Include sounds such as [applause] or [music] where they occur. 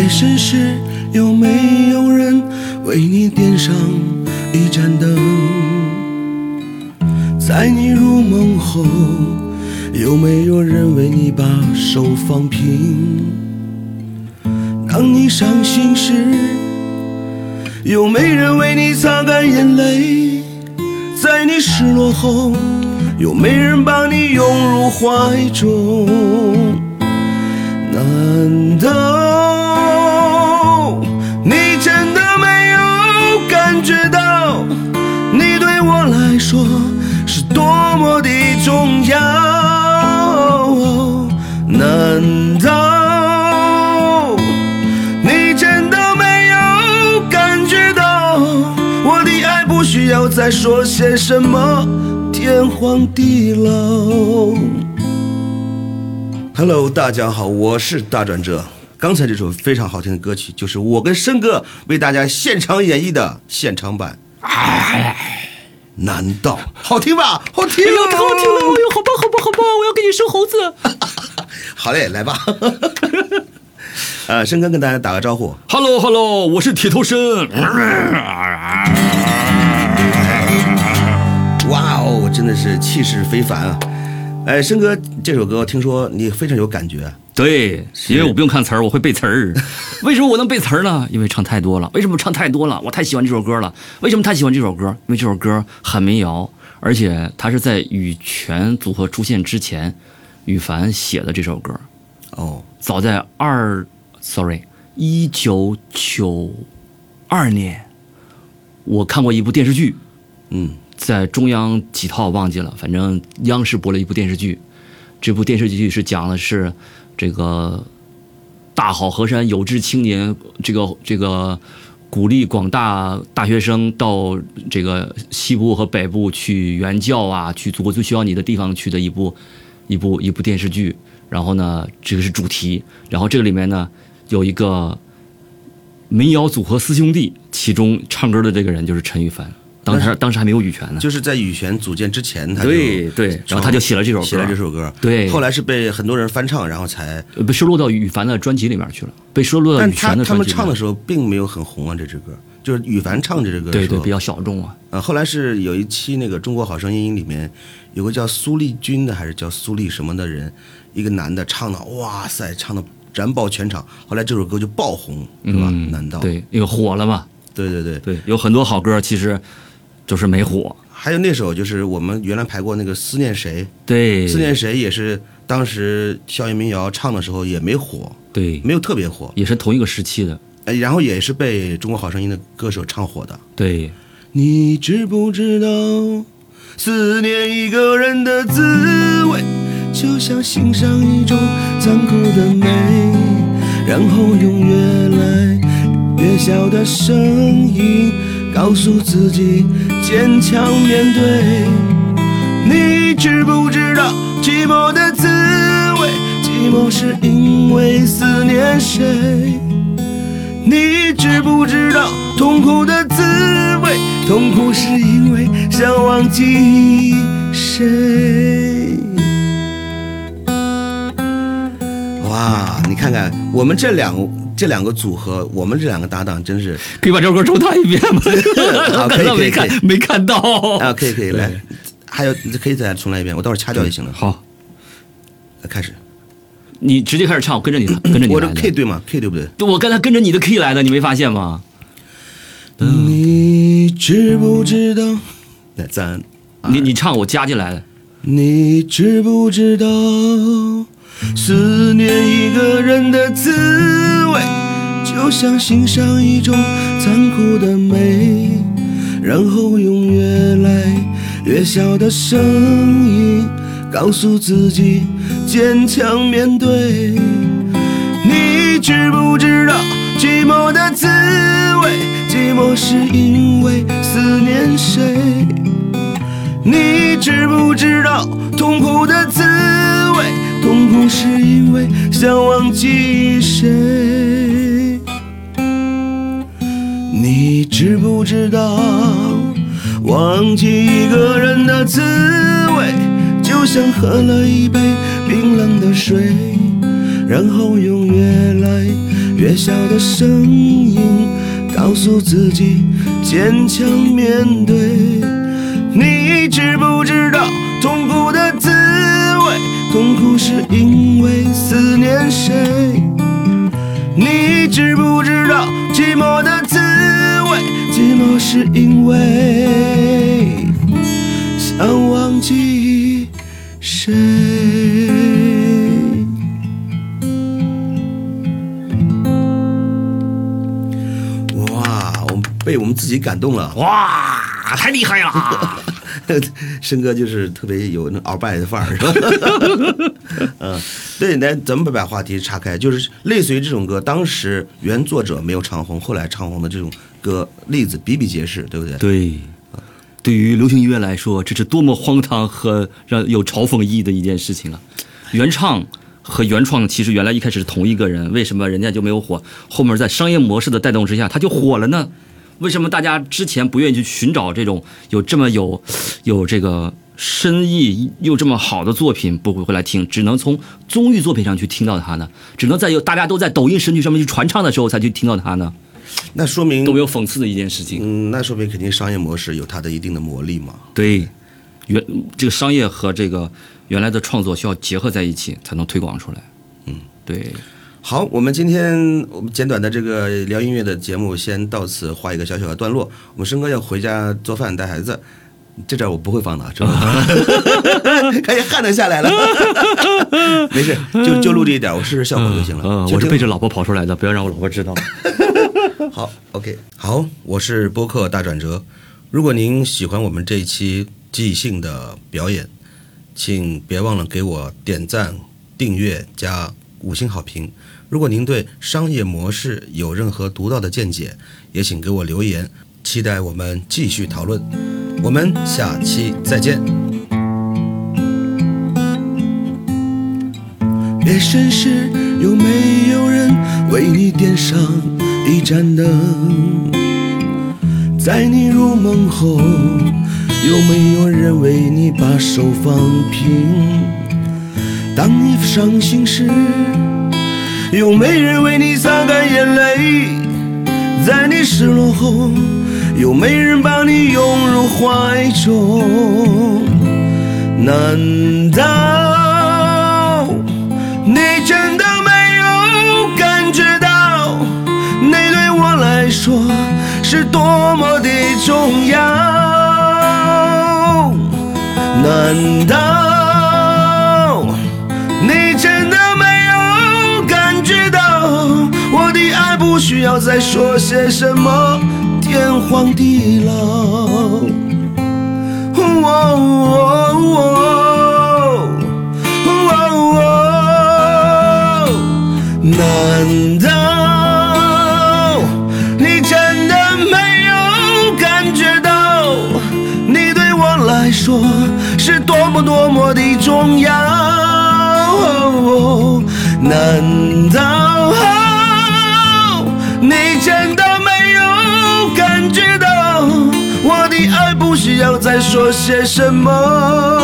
夜深时，有没有人为你点上一盏灯？在你入梦后，有没有人为你把手放平？当你伤心时，有没人为你擦干眼泪？在你失落后，有没人把你拥入怀中？再说些什么天荒地老？Hello，大家好，我是大转折。刚才这首非常好听的歌曲，就是我跟申哥为大家现场演绎的现场版。哎，难道好听吧？好听，哎呦，太好听了！哎呦，好棒，好棒，好棒！我要给你生猴子。[laughs] 好嘞，来吧。[laughs] 呃，申哥跟大家打个招呼。Hello，Hello，我是铁头参。真的是气势非凡啊！哎，申哥，这首歌听说你非常有感觉。对，因为我不用看词儿，我会背词儿。[laughs] 为什么我能背词儿呢？因为唱太多了。为什么唱太多了？我太喜欢这首歌了。为什么太喜欢这首歌？因为这首歌很民谣，而且它是在羽泉组合出现之前，羽凡写的这首歌。哦，早在二，sorry，一九九二年，我看过一部电视剧，嗯，在中央几套忘记了，反正央视播了一部电视剧。这部电视剧是讲的是这个大好河山有志青年，这个这个鼓励广大大学生到这个西部和北部去援教啊，去祖国最需要你的地方去的一部一部一部电视剧。然后呢，这个是主题。然后这个里面呢，有一个民谣组合四兄弟，其中唱歌的这个人就是陈羽凡。当时当时还没有羽泉呢。就是在羽泉组建之前，他就对对，然后他就写了这首歌，写了这首歌。对后来是被很多人翻唱，然后才。呃被收录到羽凡的专辑里面去了，被收录到但羽泉的他他们。唱的时候并没有很红啊，这支歌就是羽凡唱这支歌的时候。对对，比较小众啊。呃，后来是有一期那个《中国好声音》里面有个叫苏丽君的，还是叫苏丽什么的人，一个男的唱的，哇塞，唱的燃爆全场。后来这首歌就爆红，是吧？嗯，难道？对，因为火了嘛。对对对对，有很多好歌其实就是没火。还有那首就是我们原来排过那个《思念谁》，对，《思念谁》也是当时校园民谣唱的时候也没火，对，没有特别火，也是同一个时期的。呃然后也是被《中国好声音》的歌手唱火的。对，你知不知道，思念一个人的滋味，就像欣赏一种残酷的美，然后用越来越小的声音告诉自己坚强面对。你知不知道寂寞的滋味？寂寞是因为思念谁？你知不知道痛苦的滋味？痛苦是因为想忘记谁。哇，你看看我们这两这两个组合，我们这两个搭档真是可以把这首歌重唱一遍吗？[laughs] [laughs] 可以可以刚才没看可以没看到啊，可以可以来，还有可以再重来一遍，我待会儿掐掉就行了。好，来开始，你直接开始唱，我跟着你，[coughs] 跟着你我这 K 对吗？K 对不对？对我刚才跟着你的 key 来的，你没发现吗？你知不知道？来咱你你唱，我加进来的。你知不知道，思念一个人的滋味，就像欣赏一种残酷的美，然后用越来越小的声音告诉自己坚强面对。你知不知道寂寞的滋味？寂寞是因为思念谁？你知不知道痛苦的滋味？痛苦是因为想忘记谁？你知不知道，忘记一个人的滋味，就像喝了一杯冰冷的水，然后用越来越小的声音，告诉自己坚强面对。你知不知道？痛苦是因为思念谁？你知不知道寂寞的滋味？寂寞是因为想忘记谁？哇，我们被我们自己感动了。哇，太厉害了！[laughs] 申哥就是特别有那鳌拜的范儿，是吧？[laughs] 嗯，对，那咱们把话题岔开，就是类似于这种歌，当时原作者没有唱红，后来唱红的这种歌例子比比皆是，对不对？对，对于流行音乐来说，这是多么荒唐和让有嘲讽意义的一件事情啊！原唱和原创其实原来一开始是同一个人，为什么人家就没有火？后面在商业模式的带动之下，他就火了呢？为什么大家之前不愿意去寻找这种有这么有有这个深意又这么好的作品，不会回来听，只能从综艺作品上去听到它呢？只能在有大家都在抖音神曲上面去传唱的时候才去听到它呢？那说明多么有讽刺的一件事情！嗯，那说明肯定商业模式有它的一定的魔力嘛。对，原这个商业和这个原来的创作需要结合在一起，才能推广出来。嗯，对。好，我们今天我们简短的这个聊音乐的节目先到此画一个小小的段落。我们申哥要回家做饭带孩子，这点我不会放的，知道吗？可以汗都下来了，[laughs] 没事，就就录这一点，我试试效果就行了。我是背着老婆跑出来的，不要让我老婆知道。[laughs] 好，OK，好，我是播客大转折。如果您喜欢我们这一期即兴的表演，请别忘了给我点赞、订阅加五星好评。如果您对商业模式有任何独到的见解，也请给我留言，期待我们继续讨论。我们下期再见。夜深时，有没有人为你点上一盏灯？在你入梦后，有没有人为你把手放平？当你伤心时，有没人为你擦干眼泪？在你失落后，有没人把你拥入怀中？难道你真的没有感觉到，你对我来说是多么的重要？难道需要再说些什么天荒地老？哦哦哦哦哦哦哦难道你真的没有感觉到，你对我来说是多么多么的重要？难道你真的没有感觉到，我的爱不需要再说些什么？